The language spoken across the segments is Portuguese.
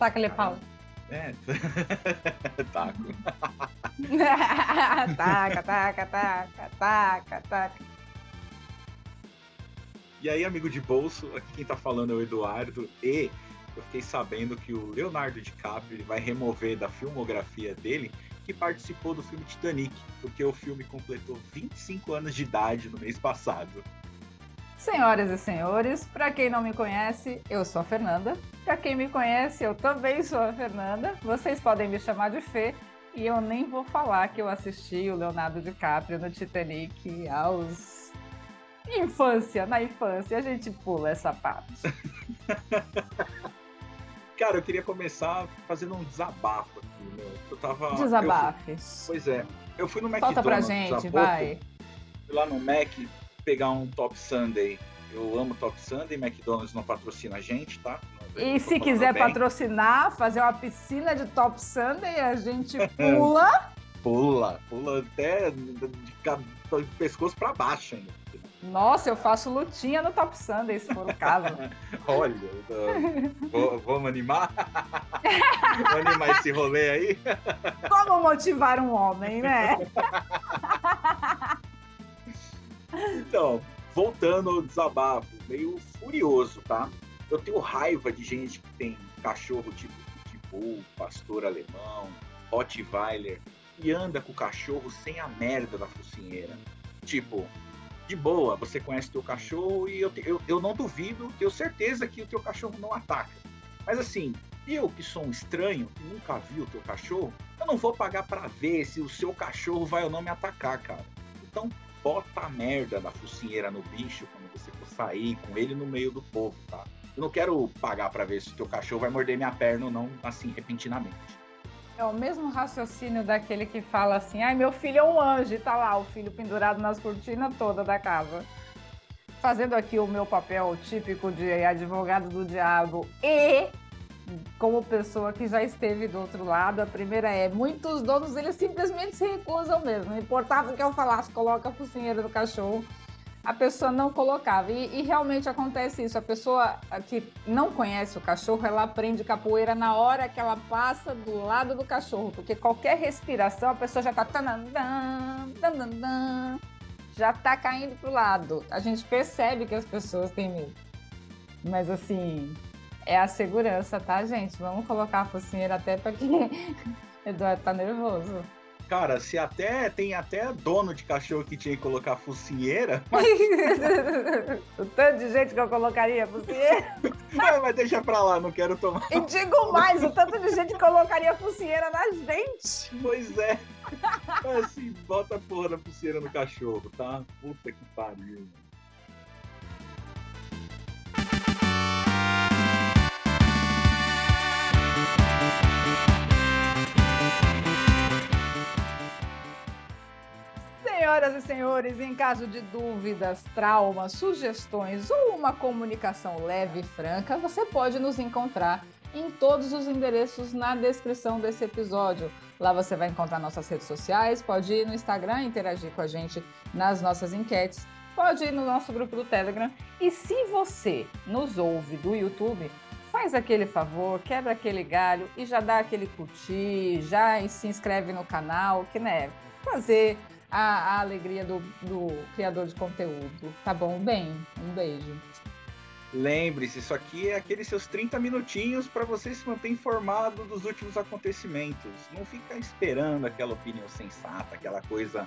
Taca-lhe pau. É, taco. taca, taca, taca, taca, taca. E aí, amigo de bolso, aqui quem tá falando é o Eduardo. E eu fiquei sabendo que o Leonardo DiCaprio vai remover da filmografia dele que participou do filme Titanic, porque o filme completou 25 anos de idade no mês passado. Senhoras e senhores, para quem não me conhece, eu sou a Fernanda. Para quem me conhece, eu também sou a Fernanda. Vocês podem me chamar de Fê e eu nem vou falar que eu assisti o Leonardo DiCaprio no Titanic aos infância, na infância, a gente pula essa parte. Cara, eu queria começar fazendo um desabafo aqui, meu. Eu tava. Desabafe. Eu fui, pois é. Eu fui no McDonald's. Conta pra gente, vai. Fui lá no Mac pegar um Top Sunday. Eu amo Top Sunday, McDonald's não patrocina a gente, tá? E se quiser bem. patrocinar, fazer uma piscina de Top Sunday, a gente pula. pula, pula até de, de, de pescoço para baixo ainda. Nossa, eu faço lutinha no Top Sunday, se for o caso. Olha, vamos animar? vamos animar esse rolê aí? Como motivar um homem, né? Então, voltando ao desabafo, meio furioso, tá? Eu tenho raiva de gente que tem cachorro tipo pitbull, pastor alemão, Rottweiler, e anda com o cachorro sem a merda da focinheira. Tipo, de boa, você conhece teu cachorro e eu, eu, eu não duvido, tenho certeza que o teu cachorro não ataca. Mas assim, eu que sou um estranho, que nunca vi o teu cachorro, eu não vou pagar para ver se o seu cachorro vai ou não me atacar, cara. Então, bota a merda da focinheira no bicho quando você for sair com ele no meio do povo, tá? Eu não quero pagar para ver se o teu cachorro vai morder minha perna ou não, assim, repentinamente. É o mesmo raciocínio daquele que fala assim: ai, meu filho é um anjo, e tá lá o filho pendurado nas cortinas toda da casa. Fazendo aqui o meu papel típico de advogado do diabo e como pessoa que já esteve do outro lado, a primeira é: muitos donos eles simplesmente se recusam mesmo. Não importava o que eu falasse, coloca a focinheira do cachorro a pessoa não colocava. E, e, realmente acontece isso. A pessoa que não conhece o cachorro, ela aprende capoeira na hora que ela passa do lado do cachorro, porque qualquer respiração a pessoa já está já está caindo pro lado. A gente percebe que as pessoas têm medo. Mas assim, é a segurança, tá, gente? Vamos colocar a focinheira até para que Eduardo tá nervoso. Cara, se até tem até dono de cachorro que tinha que colocar focinheira. Mas... o tanto de gente que eu colocaria focinheira. Mas, mas deixa pra lá, não quero tomar. E digo mais, o tanto de gente que colocaria focinheira na gente. Pois é. Assim, bota a porra da focinheira no cachorro, tá? Puta que pariu. Senhoras e senhores, em caso de dúvidas, traumas, sugestões ou uma comunicação leve e franca, você pode nos encontrar em todos os endereços na descrição desse episódio. Lá você vai encontrar nossas redes sociais, pode ir no Instagram interagir com a gente nas nossas enquetes, pode ir no nosso grupo do Telegram. E se você nos ouve do YouTube, faz aquele favor, quebra aquele galho e já dá aquele curtir, já se inscreve no canal, que né, fazer a, a alegria do, do criador de conteúdo. Tá bom? Bem, um beijo. Lembre-se, isso aqui é aqueles seus 30 minutinhos para você se manter informado dos últimos acontecimentos. Não fica esperando aquela opinião sensata, aquela coisa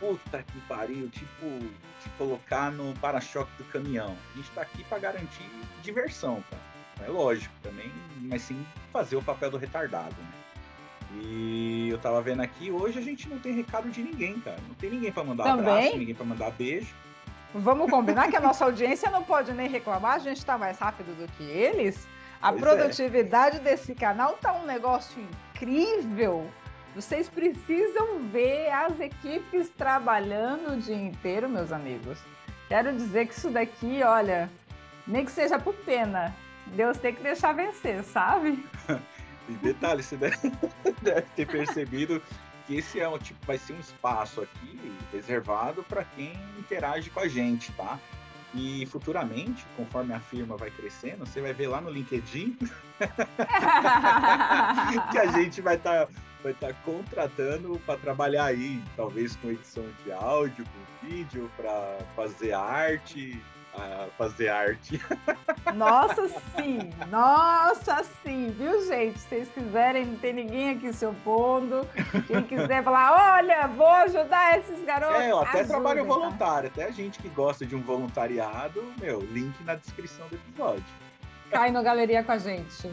puta que pariu, tipo, te colocar no para-choque do caminhão. A gente tá aqui para garantir diversão, tá? É lógico também, mas sim fazer o papel do retardado, né? E eu tava vendo aqui, hoje a gente não tem recado de ninguém, cara. Não tem ninguém para mandar Também? abraço, ninguém para mandar beijo. Vamos combinar que a nossa audiência não pode nem reclamar, a gente está mais rápido do que eles. A pois é. produtividade é. desse canal tá um negócio incrível. Vocês precisam ver as equipes trabalhando o dia inteiro, meus amigos. Quero dizer que isso daqui, olha, nem que seja por pena, Deus tem que deixar vencer, sabe? E detalhe, você deve, deve ter percebido que esse é um tipo, vai ser um espaço aqui reservado para quem interage com a gente, tá? E futuramente, conforme a firma vai crescendo, você vai ver lá no LinkedIn que a gente vai estar tá, vai tá contratando para trabalhar aí, talvez com edição de áudio, com vídeo, para fazer arte, a fazer arte. Nossa, sim! Nossa, sim! Viu, gente? Se vocês quiserem, não tem ninguém aqui se opondo. Quem quiser falar, olha, vou ajudar esses garotos. É, eu até trabalho tá? voluntário. Até a gente que gosta de um voluntariado, meu, link na descrição do episódio. Cai no Galeria com a gente.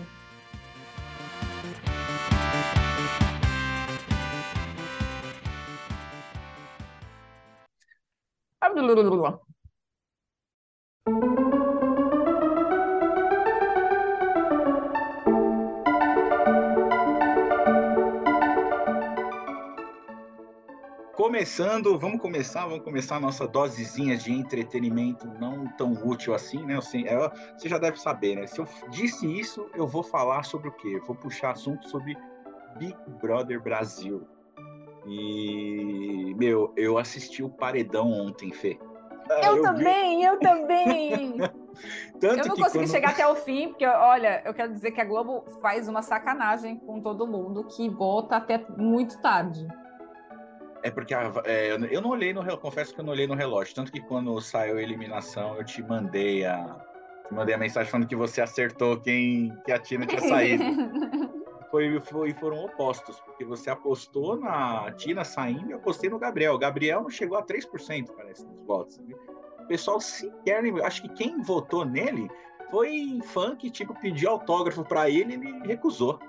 Começando, vamos começar, vamos começar a nossa dosezinha de entretenimento não tão útil assim, né? Você, é, você já deve saber, né? Se eu disse isso, eu vou falar sobre o quê? Vou puxar assunto sobre Big Brother Brasil. E, meu, eu assisti o Paredão ontem, Fê. Eu, eu também, vi... eu também. Tanto eu não consegui quando... chegar até o fim, porque, olha, eu quero dizer que a Globo faz uma sacanagem com todo mundo que vota até muito tarde. É porque a, é, eu não olhei no confesso que eu não olhei no relógio, tanto que quando saiu a eliminação eu te mandei a te mandei a mensagem falando que você acertou quem que a Tina tinha saído. foi, foi foram opostos, porque você apostou na Tina saindo e apostei no Gabriel. O Gabriel não chegou a 3%, parece, nos votos. O pessoal sequer, acho que quem votou nele foi fã que tipo pediu autógrafo para ele e ele recusou.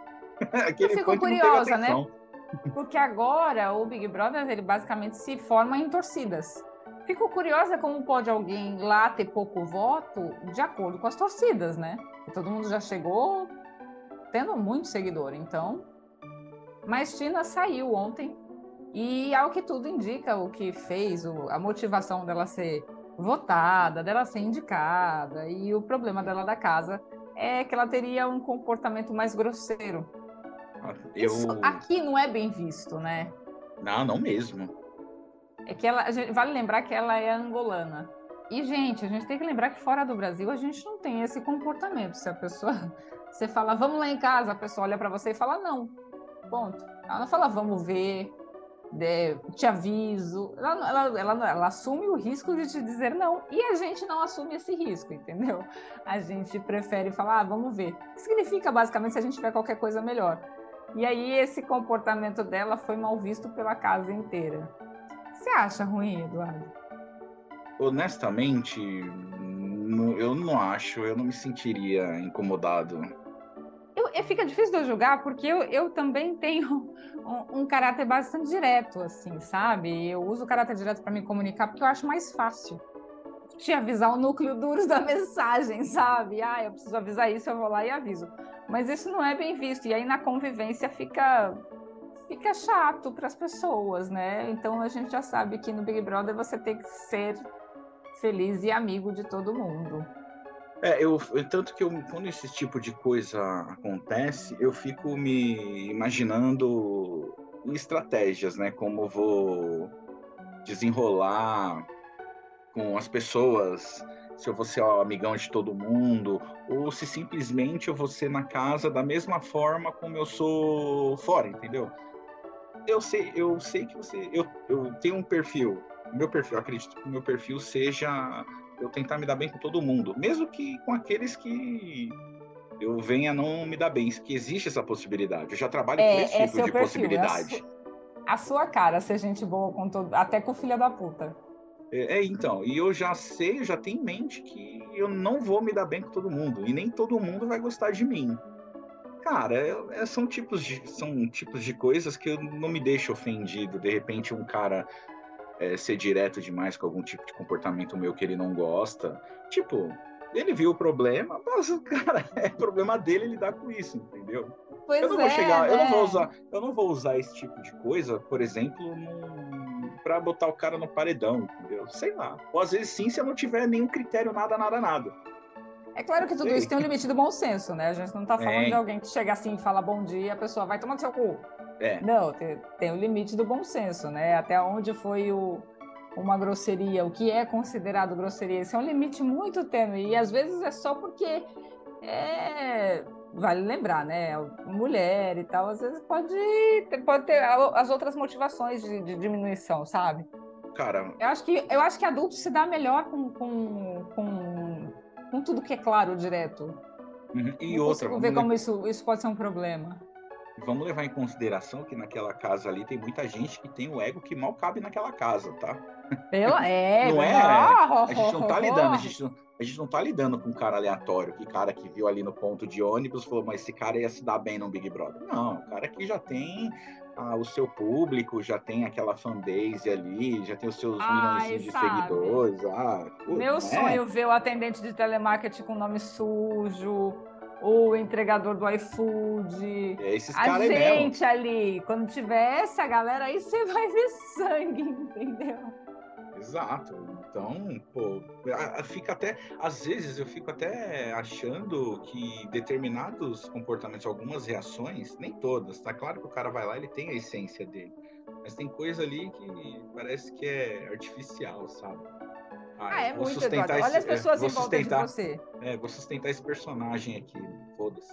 Aquele eu fico curiosa, né? Porque agora o Big Brother ele basicamente se forma em torcidas. Fico curiosa como pode alguém lá ter pouco voto de acordo com as torcidas, né? todo mundo já chegou tendo muito seguidor, então. Mas Tina saiu ontem e ao que tudo indica, o que fez, a motivação dela ser votada, dela ser indicada e o problema dela da casa é que ela teria um comportamento mais grosseiro eu... Isso aqui não é bem visto, né? Não, não mesmo. É que ela, vale lembrar que ela é angolana. E, gente, a gente tem que lembrar que fora do Brasil a gente não tem esse comportamento. Se a pessoa. Você fala, vamos lá em casa, a pessoa olha para você e fala, não. Ponto. Ela não fala, vamos ver, de, te aviso. Ela, ela, ela, ela, assume o risco de te dizer não. E a gente não assume esse risco, entendeu? A gente prefere falar, ah, vamos ver. Significa, basicamente, se a gente tiver qualquer coisa melhor. E aí esse comportamento dela foi mal visto pela casa inteira. Você acha ruim, Eduardo? Honestamente, eu não acho, eu não me sentiria incomodado. Eu fica difícil de eu julgar porque eu, eu também tenho um, um, caráter bastante direto, assim, sabe? Eu uso o caráter direto para me comunicar porque eu acho mais fácil te avisar o núcleo duro da mensagem, sabe? Ah, eu preciso avisar isso, eu vou lá e aviso. Mas isso não é bem visto. E aí na convivência fica fica chato para as pessoas, né? Então a gente já sabe que no Big Brother você tem que ser feliz e amigo de todo mundo. É, eu, tanto que eu, quando esse tipo de coisa acontece, eu fico me imaginando estratégias, né? Como vou desenrolar com as pessoas, se eu vou ser o amigão de todo mundo, ou se simplesmente eu vou ser na casa da mesma forma como eu sou fora, entendeu? Eu sei, eu sei que você. Eu, eu tenho um perfil. Meu perfil, acredito que o meu perfil seja eu tentar me dar bem com todo mundo, mesmo que com aqueles que eu venha não me dar bem, que existe essa possibilidade. Eu já trabalho é, com esse é tipo de perfil, possibilidade. É a, su a, sua cara ser gente boa com todo, até com filha da puta. É, é, então, e eu já sei, eu já tenho em mente que eu não vou me dar bem com todo mundo, e nem todo mundo vai gostar de mim. Cara, é, é, são, tipos de, são tipos de coisas que eu não me deixo ofendido. De repente, um cara é, ser direto demais com algum tipo de comportamento meu que ele não gosta. Tipo, ele viu o problema, mas, cara, é problema dele lidar com isso, entendeu? Pois eu não vou é, chegar, né? eu não vou usar, eu não vou usar esse tipo de coisa, por exemplo, para botar o cara no paredão, entendeu? Sei lá. Ou às vezes sim, se eu não tiver nenhum critério, nada, nada, nada. É claro que tudo Sei. isso tem um limite do bom senso, né? A gente não tá falando é. de alguém que chega assim e fala bom dia, a pessoa vai tomar no seu cu. É. Não, tem, tem o limite do bom senso, né? Até onde foi o, uma grosseria, o que é considerado grosseria. Isso é um limite muito tênue e às vezes é só porque é, vale lembrar, né? Mulher e tal, às vezes pode ter, pode ter as outras motivações de, de diminuição, sabe? Cara, eu acho que eu acho que adulto se dá melhor com, com, com, com tudo que é claro direto. Uhum. E Não outra, consigo ver como isso, isso pode ser um problema. Vamos levar em consideração que naquela casa ali tem muita gente que tem o ego que mal cabe naquela casa, tá? Pela, é, não é? A gente não tá lidando, a gente não, a gente não tá lidando com um cara aleatório, que cara que viu ali no ponto de ônibus falou, mas esse cara ia se dar bem no Big Brother. Não, o cara que já tem ah, o seu público, já tem aquela fanbase ali, já tem os seus Ai, milhões de seguidores. Ah, pô, Meu não é? sonho ver o atendente de telemarketing com nome sujo, o entregador do iFood. É esses A gente ali, quando tiver essa galera aí, você vai ver sangue, entendeu? Exato. Então, pô, fica até. Às vezes eu fico até achando que determinados comportamentos, algumas reações, nem todas, tá claro que o cara vai lá, ele tem a essência dele. Mas tem coisa ali que parece que é artificial, sabe? Ah, é vou muito, Eduardo. Olha as esse- é, pessoas vou em volta de você. é, vou sustentar esse personagem aqui, foda-se.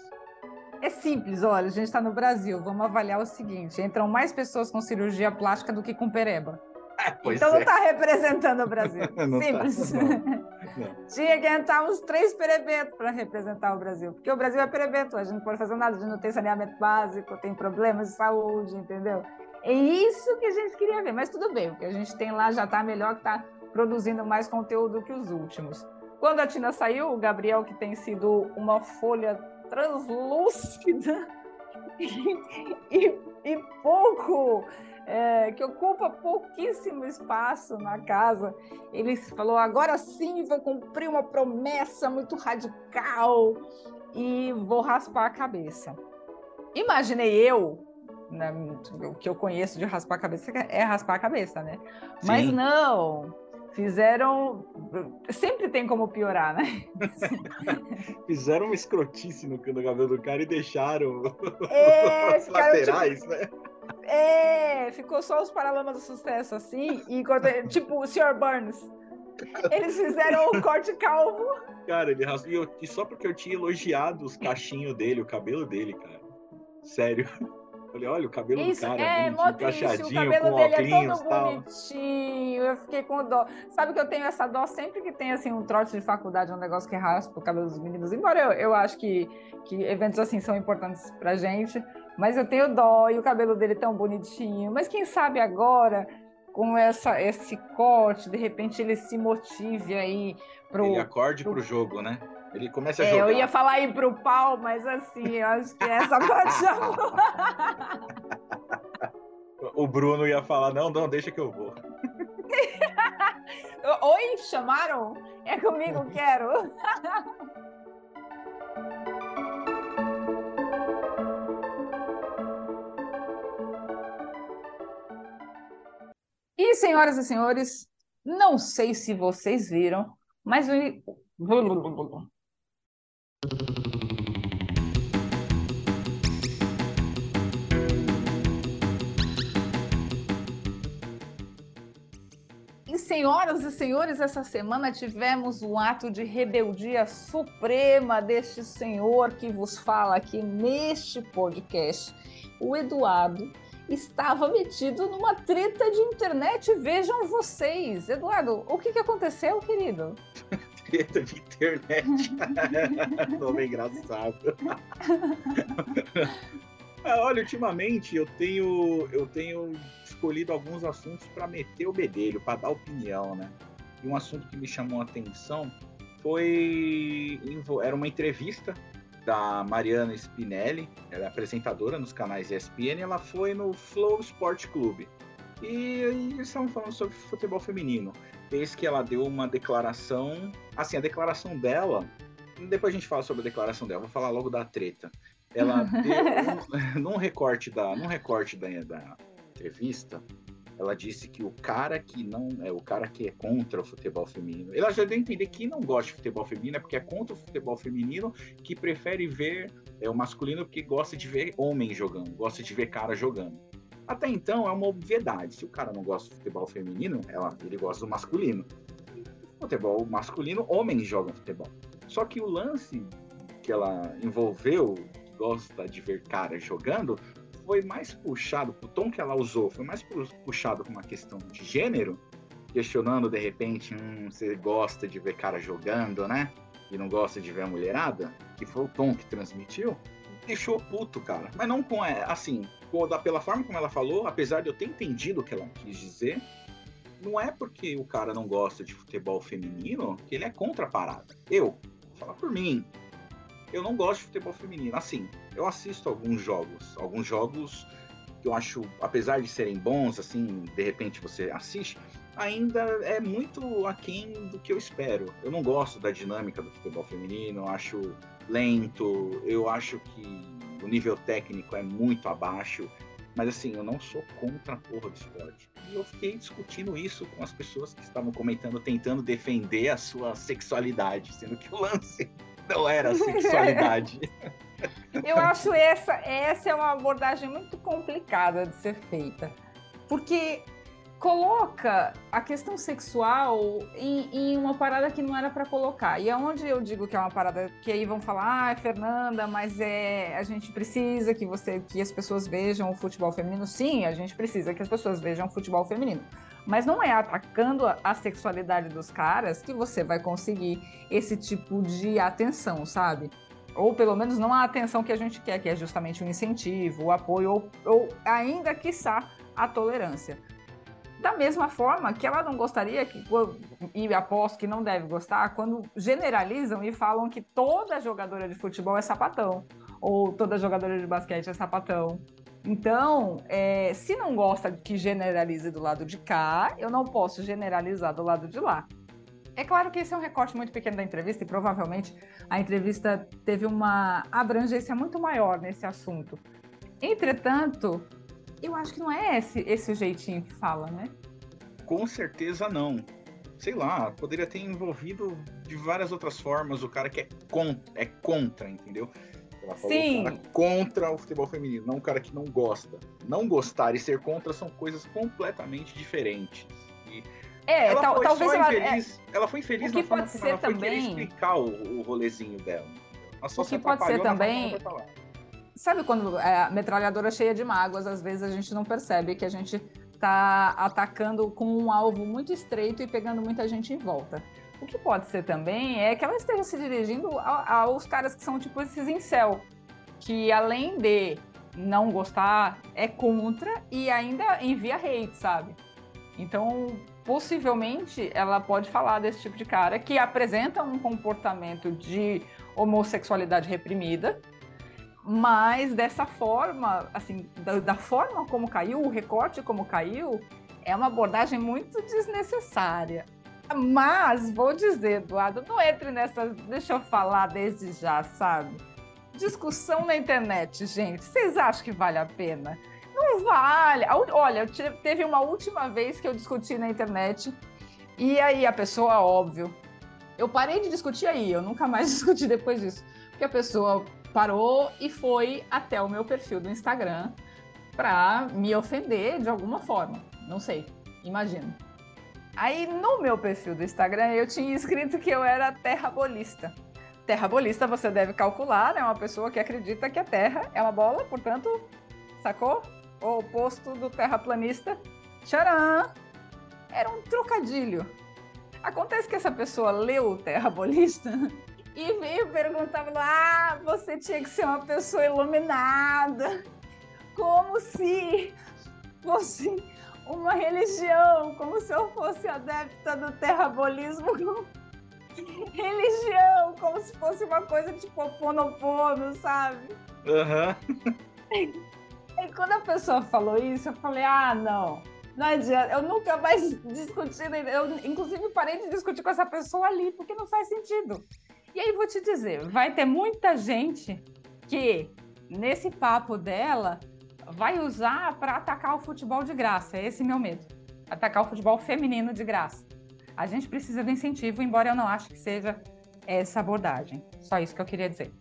É simples, olha, a gente está no Brasil, vamos avaliar o seguinte: entram mais pessoas com cirurgia plástica do que com pereba. É, então é. não está representando o Brasil. Não tá, Simples. não. Não. Tinha que entrar uns três perebentos para representar o Brasil. Porque o Brasil é perebento, a gente não pode fazer nada, a gente não tem saneamento básico, tem problemas de saúde, entendeu? É isso que a gente queria ver, mas tudo bem, o que a gente tem lá já está melhor que está produzindo mais conteúdo que os últimos. Quando a Tina saiu, o Gabriel, que tem sido uma folha translúcida e, e- e pouco, é, que ocupa pouquíssimo espaço na casa, ele falou: agora sim vou cumprir uma promessa muito radical e vou raspar a cabeça. Imaginei eu, né, o que eu conheço de raspar a cabeça é raspar a cabeça, né? Mas Sim. não, fizeram. Sempre tem como piorar, né? Fizeram uma escrotice no, cabelo do cara e deixaram É, os tipo, laterais, né? É, ficou só os paralamas do sucesso assim, e tipo o Sr. Burns. Eles fizeram o corte calvo. Cara, ele rasgou. E só porque eu tinha elogiado os cachinhos dele, o cabelo dele, cara. Sério. Falei, olha, o cabelo Isso, do cara é, é mó triste, o cabelo dele é óculos todo e tal. bonitinho, eu fiquei com dó. Sabe que eu tenho essa dó sempre que tem, assim, um trote de faculdade, um negócio que raspa o cabelo dos meninos, embora eu, eu acho que, que eventos assim são importantes pra gente, mas eu tenho dó e o cabelo dele é tão bonitinho, mas quem sabe agora, com essa, esse corte, de repente ele se motive aí pro... Ele acorde pro- pro jogo, né? Ele começa a É, jogar. eu ia falar ir pro pau, mas assim, eu acho que essa parte já O Bruno ia falar, não, não, deixa que eu vou. Oi, chamaram? É comigo, quero. E, senhoras e senhores, não sei se vocês viram, mas o. Senhoras e senhores, essa semana tivemos um ato de rebeldia suprema deste senhor que vos fala aqui neste podcast. O Eduardo estava metido numa treta de internet. Vejam vocês. Eduardo, o que, que aconteceu, querido? Treta de internet. Nome engraçado. Ah, olha, ultimamente eu tenho, eu tenho escolhido alguns assuntos para meter o bedelho, para dar opinião, né? E um assunto que me chamou a atenção foi. Era uma entrevista da Mariana Spinelli, ela é apresentadora nos canais ESPN, ela foi no Flow Sport Clube. E, e eles estavam falando sobre futebol feminino. Desde que ela deu uma declaração. Assim, a declaração dela. Depois a gente fala sobre a declaração dela, vou falar logo da treta. Ela deu. um, num recorte da, num recorte da, da entrevista, ela disse que o cara que não é o cara que é contra o futebol feminino. Ela já deu a entender que não gosta de futebol feminino é porque é contra o futebol feminino, que prefere ver é o masculino porque gosta de ver homem jogando, gosta de ver cara jogando. Até então é uma obviedade. Se o cara não gosta de futebol feminino, ela, ele gosta do masculino. Futebol masculino, homens jogam futebol. Só que o lance que ela envolveu, gosta de ver caras jogando, foi mais puxado, o tom que ela usou foi mais puxado com uma questão de gênero, questionando de repente, hum, você gosta de ver cara jogando, né? E não gosta de ver a mulherada, que foi o tom que transmitiu, deixou puto, cara. Mas não com, é, assim, pela forma como ela falou, apesar de eu ter entendido o que ela quis dizer, não é porque o cara não gosta de futebol feminino que ele é contra a parada. Eu, vou falar por mim, eu não gosto de futebol feminino. Assim, eu assisto alguns jogos, alguns jogos que eu acho, apesar de serem bons, assim, de repente você assiste, ainda é muito aquém do que eu espero. Eu não gosto da dinâmica do futebol feminino, eu acho lento, eu acho que o nível técnico é muito abaixo. Mas assim, eu não sou contra a porra do esporte. E eu fiquei discutindo isso com as pessoas que estavam comentando, tentando defender a sua sexualidade, sendo que o lance não era sexualidade. eu acho essa, essa é uma abordagem muito complicada de ser feita. Porque coloca a questão sexual em, em, uma parada que não era para colocar. E é onde eu digo que é uma parada que aí vão falar, ah, Fernanda, mas é a gente precisa que você que as pessoas vejam o futebol feminino. Sim, a gente precisa que as pessoas vejam o futebol feminino. Mas não é atacando a, a sexualidade dos caras que você vai conseguir esse tipo de atenção, sabe? Ou pelo menos não a atenção que a gente quer, que é justamente o incentivo, o apoio, ou, ou ainda, quiçá, a tolerância. Da mesma forma que ela não gostaria, que, e aposto que não deve gostar, quando generalizam e falam que toda jogadora de futebol é sapatão, ou toda jogadora de basquete é sapatão. Então, é, se não gosta que generalize do lado de cá, eu não posso generalizar do lado de lá. É claro que esse é um recorte muito pequeno da entrevista e provavelmente a entrevista teve uma abrangência muito maior nesse assunto. Entretanto, eu acho que não é esse, esse o jeitinho que fala, né? Com certeza não. Sei lá, poderia ter envolvido de várias outras formas o cara que é contra, é contra entendeu? Ela falou Sim. o cara contra o futebol feminino, não o cara que não gosta. Não gostar e ser contra são coisas completamente diferentes. E é, ela tal, talvez ela, infeliz, é... ela foi infeliz na forma como ela foi também... explicar o, o rolezinho dela. Ela só o que pode ser também Sabe quando é, a metralhadora cheia de mágoas, às vezes a gente não percebe que a gente está atacando com um alvo muito estreito e pegando muita gente em volta. O que pode ser também é que ela esteja se dirigindo aos caras que são tipo esses incel, que além de não gostar, é contra e ainda envia hate, sabe? Então, possivelmente, ela pode falar desse tipo de cara que apresenta um comportamento de homossexualidade reprimida, mas dessa forma, assim, da, da, forma como caiu, o recorte como caiu, é uma abordagem muito desnecessária. Mas vou dizer, Eduardo, não entre nessa. Deixa eu falar desde já, sabe? Discussão na internet, gente. Vocês acham que vale a pena? Não vale. Olha, teve uma última vez que eu discuti na internet e aí a pessoa, óbvio, eu parei de discutir aí, eu nunca mais discuti depois disso. Porque a pessoa parou e foi até o meu perfil do Instagram para me ofender de alguma forma. Não sei, imagino. Aí no meu perfil do Instagram eu tinha escrito que eu era terrabolista. Terrabolista você deve calcular, é uma pessoa que acredita que a Terra é uma bola, portanto, sacou? O oposto do terraplanista. Tcharam! Era um trocadilho. Acontece que essa pessoa leu o terrabolista e veio perguntar, ah, você tinha que ser uma pessoa iluminada, como se fosse uma religião, como se eu fosse adepta do terrabolismo, religião, como se fosse uma coisa tipo ponopono, sabe? Aham. Uhum. E quando a pessoa falou isso, eu falei, ah, não, não adianta, eu nunca mais discuti, eu inclusive parei de discutir com essa pessoa ali, porque não faz sentido. E aí vou te dizer, vai ter muita gente que nesse papo dela vai usar para atacar o futebol de graça. É esse meu medo. Atacar o futebol feminino de graça. A gente precisa do incentivo, embora eu não ache que seja essa abordagem. Só isso que eu queria dizer.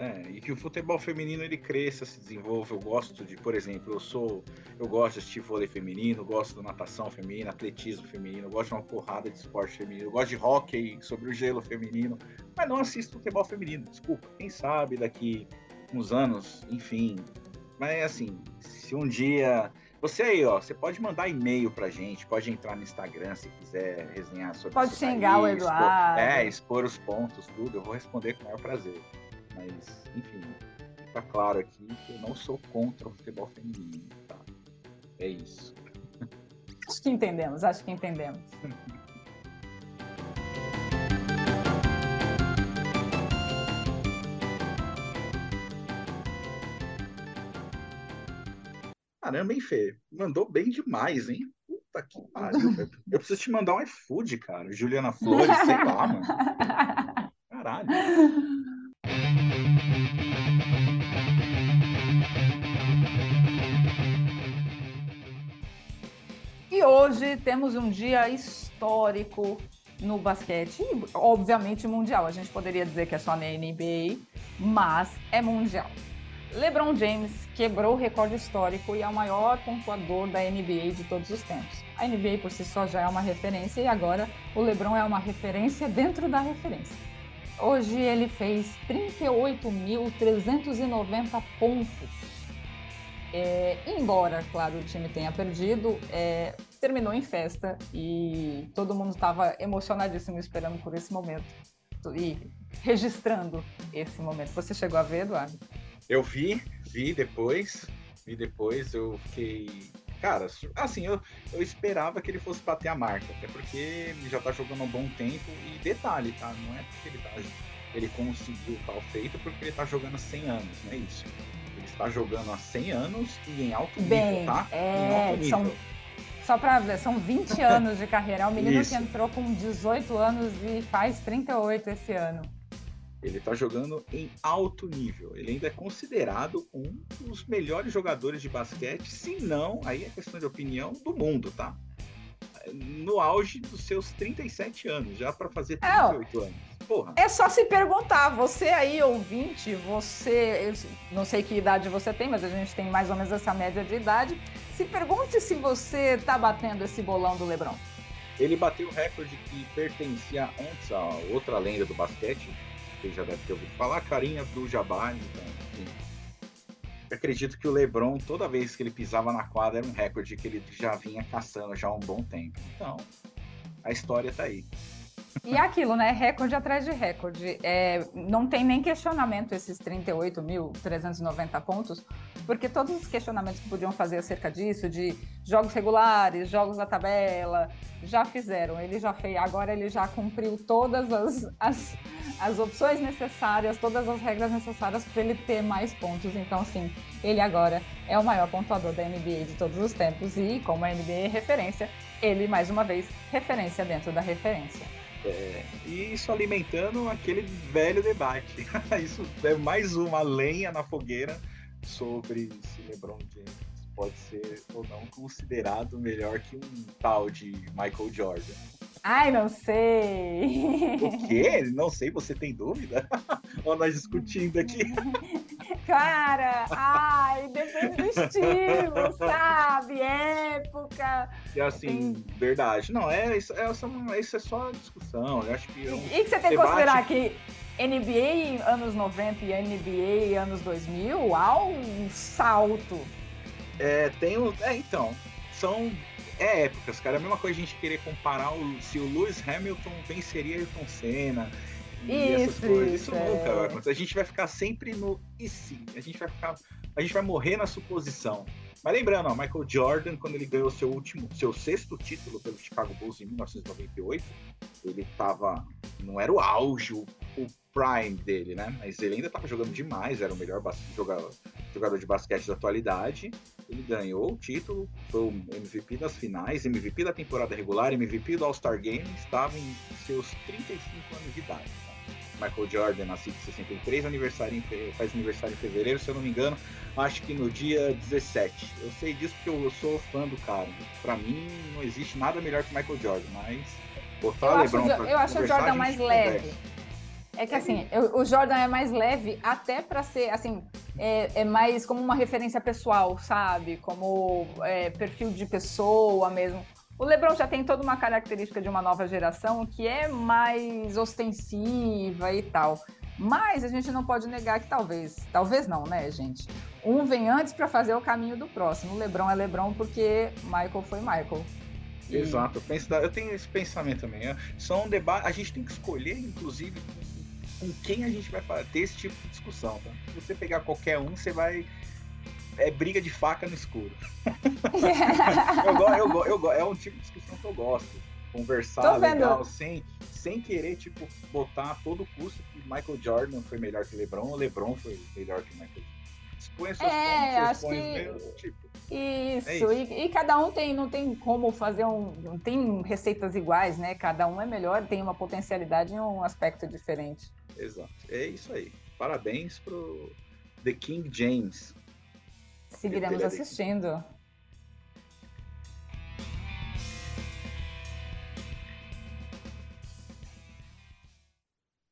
É, e que o futebol feminino ele cresça, se desenvolva. Eu gosto de, por exemplo, eu sou, eu gosto de assistir vôlei feminino, gosto da natação feminina, atletismo feminino, gosto de uma porrada de esporte feminino, gosto de hockey sobre o gelo feminino, mas não assisto futebol feminino. Desculpa, quem sabe daqui uns anos, enfim. Mas assim, se um dia você aí, ó, você pode mandar e-mail pra gente, pode entrar no Instagram se quiser resenhar sobre Pode xingar o Eduardo. Expor, é, expor os pontos, tudo. Eu vou responder com o maior prazer. Mas, enfim, fica claro aqui que eu não sou contra o futebol feminino, tá? É isso. Acho que entendemos, acho que entendemos. Caramba, hein, Fê? Mandou bem demais, hein? Puta que pariu, Eu preciso te mandar um iFood, cara. Juliana Flores, sei lá, mano. Caralho. E hoje temos um dia histórico no basquete, obviamente mundial. A gente poderia dizer que é só na NBA, mas é mundial. LeBron James quebrou o recorde histórico e é o maior pontuador da NBA de todos os tempos. A NBA por si só já é uma referência e agora o LeBron é uma referência dentro da referência. Hoje ele fez 38.390 pontos. É, embora, claro, o time tenha perdido, é, terminou em festa e todo mundo estava emocionadíssimo esperando por esse momento e registrando esse momento. Você chegou a ver, Eduardo? Eu vi, vi depois, vi depois, eu fiquei. Cara, assim, eu, eu esperava que ele fosse bater a marca, até porque ele já tá jogando há um bom tempo. E detalhe, tá? Não é porque ele tá. Ele conseguiu tal feito porque ele tá jogando há 100 anos, não é isso. Está jogando há 100 anos e em alto Bem, nível, tá? É, nível. São, só para ver, são 20 anos de carreira. É um menino isso. que entrou com 18 anos e faz 38 esse ano. Ele está jogando em alto nível. Ele ainda é considerado um dos melhores jogadores de basquete, se não, aí é questão de opinião, do mundo, tá? No auge dos seus 37 anos, já para fazer 38 é, anos. Porra. É só se perguntar, você aí, ouvinte, você. não sei que idade você tem, mas a gente tem mais ou menos essa média de idade. Se pergunte se você tá batendo esse bolão do Lebron. Ele bateu o recorde que pertencia antes a outra lenda do basquete, você já deve ter ouvido falar, carinha do Jabbar, então, enfim. Eu acredito que o LeBron, toda vez que ele pisava na quadra, era um recorde que ele já vinha caçando já há um bom tempo. Então, a história tá aí. E aquilo, né? Recorde atrás de recorde. É, não tem nem questionamento esses 38.390 pontos, porque todos os questionamentos que podiam fazer acerca disso, de jogos regulares, jogos da tabela, já fizeram. Ele já fez, agora ele já cumpriu todas as, as, as opções necessárias, todas as regras necessárias para ele ter mais pontos. Então, sim, ele agora é o maior pontuador da NBA de todos os tempos e, como a NBA é referência, ele, mais uma vez, referência dentro da referência. É, e isso alimentando aquele velho debate. isso é mais uma lenha na fogueira sobre se LeBron James pode ser ou não considerado melhor que um tal de Michael Jordan. Ai, não sei. O quê? Não sei, você tem dúvida? Ou nós discutindo aqui? Cara, ai, depende do estilo, sabe? Época. E assim, tem... verdade. Não, é isso, é, isso é só discussão. Eu acho que. É um e, que você tem que considerar que NBA anos 90 e NBA anos 2000, há um salto. É, tem um. É, então. São é épocas, cara. É a mesma coisa a gente querer comparar o, se o Lewis Hamilton venceria Ayrton Senna. E isso, essas coisas. Isso, isso é. nunca vai acontecer. A gente vai ficar sempre no e sim. A gente vai ficar. A gente vai morrer na suposição. Mas lembrando, ó, Michael Jordan, quando ele ganhou seu último, seu sexto título pelo Chicago Bulls em 1998, ele tava. Não era o auge, o, o prime dele, né? Mas ele ainda tava jogando demais, era o melhor jogador, jogador de basquete da atualidade. Ele ganhou o título, foi o MVP das finais, MVP da temporada regular, MVP do All-Star Game, estava em seus 35 anos de idade. Tá? Michael Jordan, nascido em 63, aniversário em, faz aniversário em fevereiro, se eu não me engano, acho que no dia 17. Eu sei disso porque eu, sou fã do cara. Para mim, não existe nada melhor que Michael Jordan, mas botar eu o LeBron acho, Eu acho o Jordan mais leve. É que assim, eu, o Jordan é mais leve até para ser, assim, é, é, mais como uma referência pessoal, sabe? Como é, perfil de pessoa mesmo. O LeBron já tem toda uma característica de uma nova geração que é mais ostensiva e tal. Mas a gente não pode negar que talvez, talvez não, né, gente? Um vem antes para fazer o caminho do próximo. O LeBron é LeBron porque Michael foi Michael. Exato, eu tenho esse pensamento também. Né? Só um debate, a gente tem que escolher, inclusive, com quem a gente vai ter esse tipo de discussão. Tá? Se você pegar qualquer um, você vai. É briga de faca no escuro. eu, eu, eu, é um tipo de discussão que eu gosto. Conversar legal, sem, sem querer, tipo, botar a todo custo que Michael Jordan foi melhor que LeBron ou LeBron foi melhor que Michael Jordan. Expõe seus é, pontos, expõe que... Mesmo, tipo. Isso, é isso. E, e, cada um tem, não tem como fazer um. Não tem receitas iguais, né? Cada um é melhor, tem uma potencialidade em um aspecto diferente. Exato. É isso aí. Parabéns pro The King James. Seguiremos assistindo.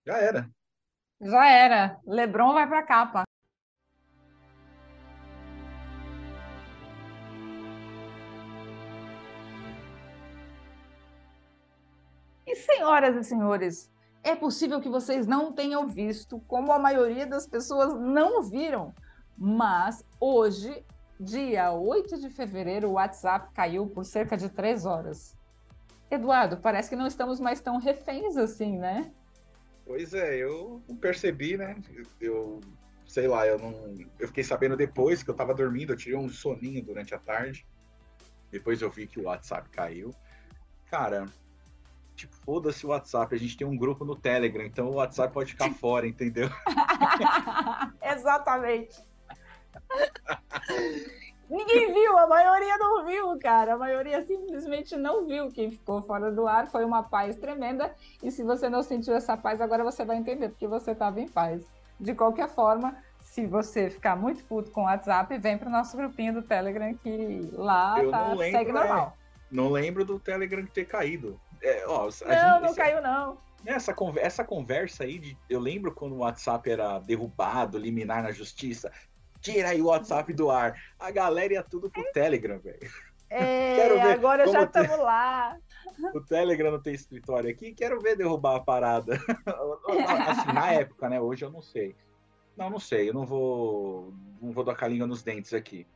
Já era. Já era. Lebron vai para capa. E senhoras e senhores, é possível que vocês não tenham visto, como a maioria das pessoas não viram, mas hoje, dia 8 de fevereiro, o WhatsApp caiu por cerca de três horas. Eduardo, parece que não estamos mais tão reféns assim, né? Pois é, eu percebi, né? Eu sei lá, eu não. Eu fiquei sabendo depois que eu tava dormindo, eu tirei um soninho durante a tarde. Depois eu vi que o WhatsApp caiu. Cara, tipo, foda-se o WhatsApp, a gente tem um grupo no Telegram, então o WhatsApp pode ficar fora, entendeu? Exatamente. Ninguém viu, a maioria não viu, cara. A maioria simplesmente não viu. Quem ficou fora do ar foi uma paz tremenda. E se você não sentiu essa paz, agora você vai entender porque você estava em paz. De qualquer forma, se você ficar muito puto com o WhatsApp, vem para o nosso grupinho do Telegram que lá tá, segue normal. É, não lembro do Telegram ter caído. É, ó, não, gente, não caiu não. Essa, essa conversa aí, de, eu lembro quando o WhatsApp era derrubado, liminar na justiça. Tira aí o WhatsApp do ar. A galera ia tudo pro Telegram, velho. É, agora já estamos te... lá. O Telegram não tem escritório aqui, quero ver derrubar a parada. assim, na época, né? Hoje eu não sei. Não, não sei, eu não vou. Não vou dar a língua nos dentes aqui.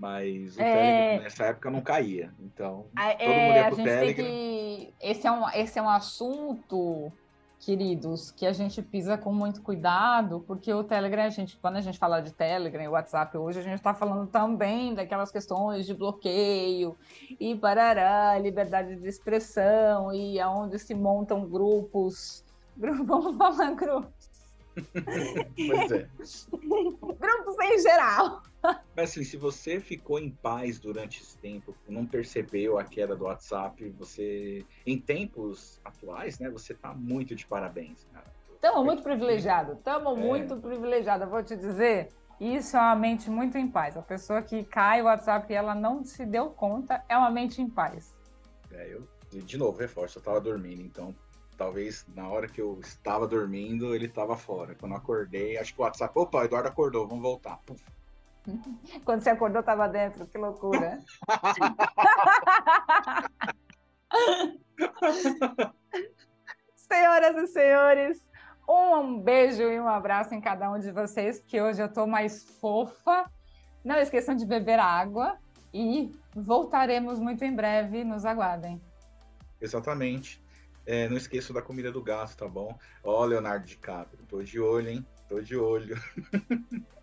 Mas o é... Telegram nessa época não caía. Então, é, todo mundo ia pro Telegram. Que... Esse, é um, esse é um assunto, queridos, que a gente pisa com muito cuidado, porque o Telegram, a gente, quando a gente fala de Telegram e WhatsApp hoje, a gente está falando também daquelas questões de bloqueio e parará, liberdade de expressão, e aonde se montam grupos. Vamos falar grupos. pois é. Grupos em geral. Mas assim, se você ficou em paz durante esse tempo, não percebeu a queda do WhatsApp, você, em tempos atuais, né, você tá muito de parabéns, cara. Estamos muito privilegiados, estamos é. muito privilegiados, vou te dizer. Isso é uma mente muito em paz. A pessoa que cai o WhatsApp e ela não se deu conta é uma mente em paz. É, eu, de novo, reforço, eu tava dormindo, então talvez na hora que eu estava dormindo, ele estava fora. Quando eu acordei, acho que o WhatsApp, opa, o Eduardo acordou, vamos voltar. Puf. Quando você acordou, estava dentro, que loucura. Senhoras e senhores, um beijo e um abraço em cada um de vocês, que hoje eu estou mais fofa. Não esqueçam de beber água e voltaremos muito em breve. Nos aguardem. Exatamente. É, não esqueça da comida do gato, tá bom? Ó, Leonardo DiCaprio, tô de olho, hein? Tô de olho.